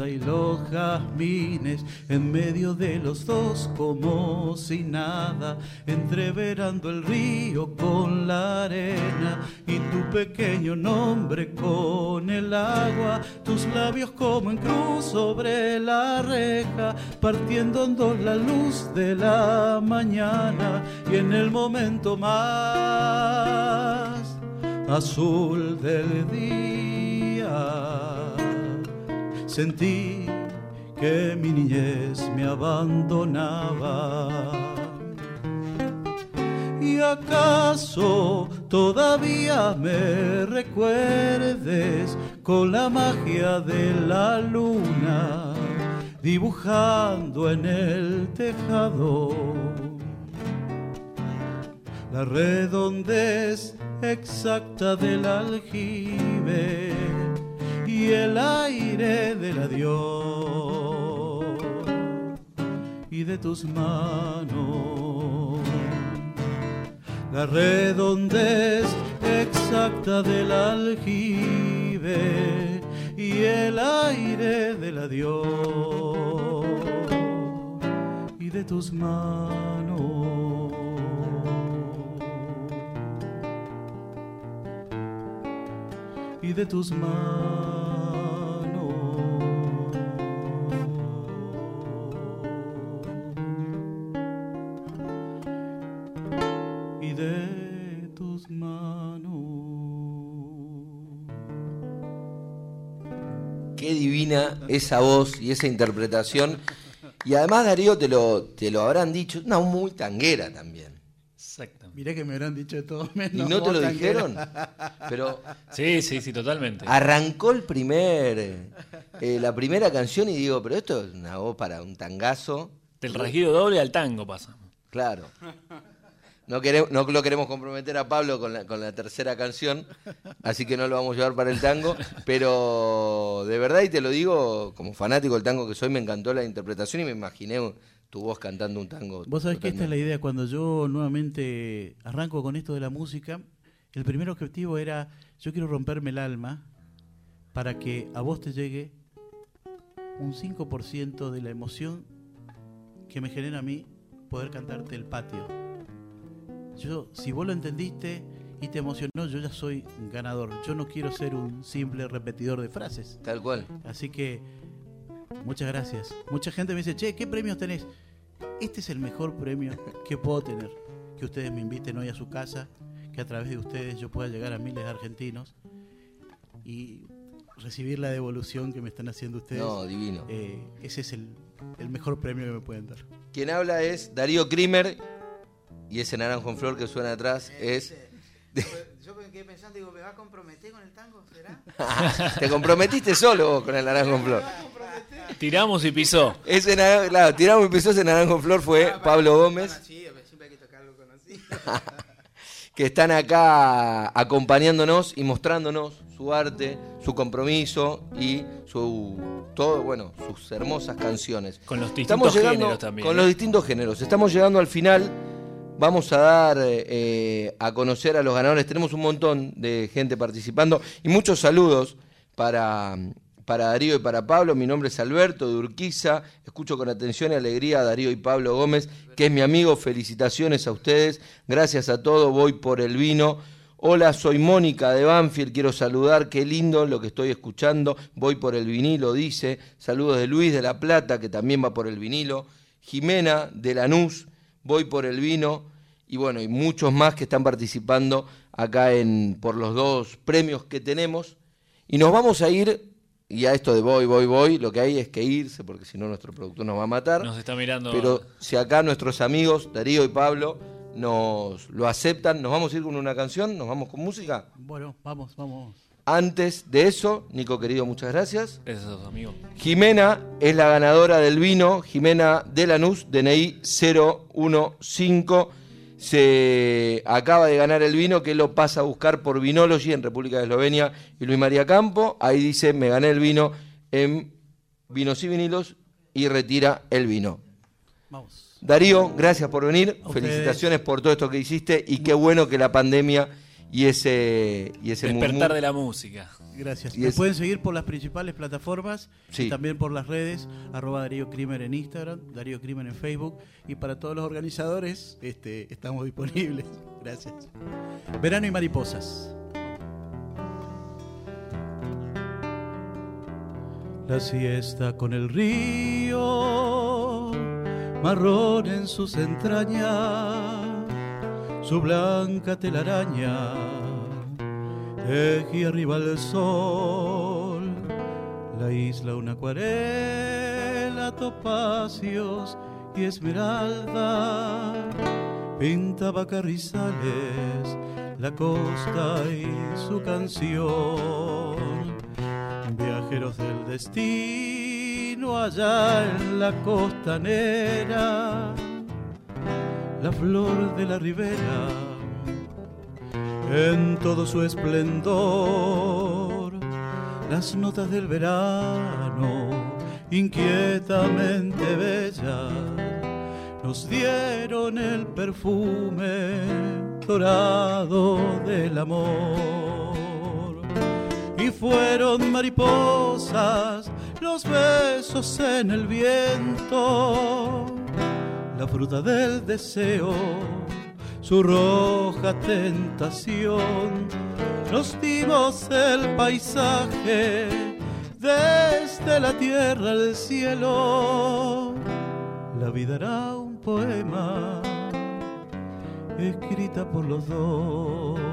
Y los jazmines en medio de los dos como si nada, entreverando el río con la arena y tu pequeño nombre con el agua, tus labios como en cruz sobre la reja, partiendo en dos la luz de la mañana y en el momento más azul del día sentí que mi niñez me abandonaba. ¿Y acaso todavía me recuerdes con la magia de la luna dibujando en el tejado? La redondez exacta del aljibe y el aire del adiós y de tus manos. La redondez exacta del aljibe y el aire del adiós y de tus manos. y de tus manos esa voz y esa interpretación. Y además, Darío, te lo, te lo habrán dicho, una voz muy tanguera también. Exactamente. Mirá que me habrán dicho de todo menos. ¿Y no te lo dijeron? <laughs> Pero Sí, sí, sí, totalmente. arrancó el primer, eh, la primera canción y digo, pero esto es una voz para un tangazo. Del rasguido doble al tango pasa. Claro. No, queremos, no lo queremos comprometer a Pablo con la, con la tercera canción, así que no lo vamos a llevar para el tango, pero de verdad, y te lo digo, como fanático del tango que soy, me encantó la interpretación y me imaginé tu voz cantando un tango. Vos sabés que esta es la idea. Cuando yo nuevamente arranco con esto de la música, el primer objetivo era, yo quiero romperme el alma para que a vos te llegue un 5% de la emoción que me genera a mí poder cantarte el patio. Yo, si vos lo entendiste y te emocionó, yo ya soy ganador. Yo no quiero ser un simple repetidor de frases. Tal cual. Así que muchas gracias. Mucha gente me dice, che, ¿qué premios tenés? Este es el mejor premio que puedo tener. Que ustedes me inviten hoy a su casa, que a través de ustedes yo pueda llegar a miles de argentinos y recibir la devolución que me están haciendo ustedes. No, divino. Eh, ese es el, el mejor premio que me pueden dar. Quien habla es Darío Krimer y ese naranjo en flor que suena atrás es... Yo me quedé pensando, digo, ¿me va a comprometer con el tango? ¿Será? <laughs> Te comprometiste solo vos con el naranjo en flor. Tiramos y pisó. Ese naranjo, claro, tiramos y pisó ese naranjo en flor fue Pablo Gómez. Sí, siempre hay que conocido. <laughs> están acá acompañándonos y mostrándonos su arte, su compromiso y su todo, bueno, sus hermosas canciones. Con los distintos Estamos llegando géneros también. con ¿eh? los distintos géneros. Estamos llegando al final. Vamos a dar eh, a conocer a los ganadores. Tenemos un montón de gente participando y muchos saludos para, para Darío y para Pablo. Mi nombre es Alberto de Urquiza. Escucho con atención y alegría a Darío y Pablo Gómez, que es mi amigo. Felicitaciones a ustedes. Gracias a todos. Voy por el vino. Hola, soy Mónica de Banfield, quiero saludar, qué lindo lo que estoy escuchando, voy por el vinilo, dice, saludos de Luis de la Plata, que también va por el vinilo, Jimena de Lanús, voy por el vino, y bueno, y muchos más que están participando acá en, por los dos premios que tenemos, y nos vamos a ir, y a esto de voy, voy, voy, lo que hay es que irse, porque si no nuestro productor nos va a matar, Nos está mirando. pero si acá nuestros amigos, Darío y Pablo, nos lo aceptan, nos vamos a ir con una canción, nos vamos con música. Bueno, vamos, vamos. Antes de eso, Nico querido, muchas gracias. Eso, amigo. Jimena es la ganadora del vino, Jimena de Lanús, DNI 015. Se acaba de ganar el vino que lo pasa a buscar por Vinology en República de Eslovenia y Luis María Campo. Ahí dice, me gané el vino en Vinos y Vinilos y retira el vino. Vamos. Darío, gracias por venir. Felicitaciones por todo esto que hiciste y qué bueno que la pandemia y ese y ese Despertar murmur- de la música. Gracias. Y Me es- pueden seguir por las principales plataformas Sí. y también por las redes, arroba Darío Crimen en Instagram, Darío Crimen en Facebook y para todos los organizadores este, estamos disponibles. <laughs> Gracias. Verano y mariposas. La siesta con el río, marrón en sus entrañas, su blanca telaraña tejí arriba el sol, la isla una acuarela, topacios y esmeralda, pintaba carrizales, la costa y su canción. Viajeros del destino allá en la costanera, la flor de la ribera en todo su esplendor, las notas del verano, inquietamente bellas, nos dieron el perfume dorado del amor. Y fueron mariposas los besos en el viento, la fruta del deseo su roja tentación. Nos dimos el paisaje desde la tierra al cielo. La vida era un poema escrita por los dos.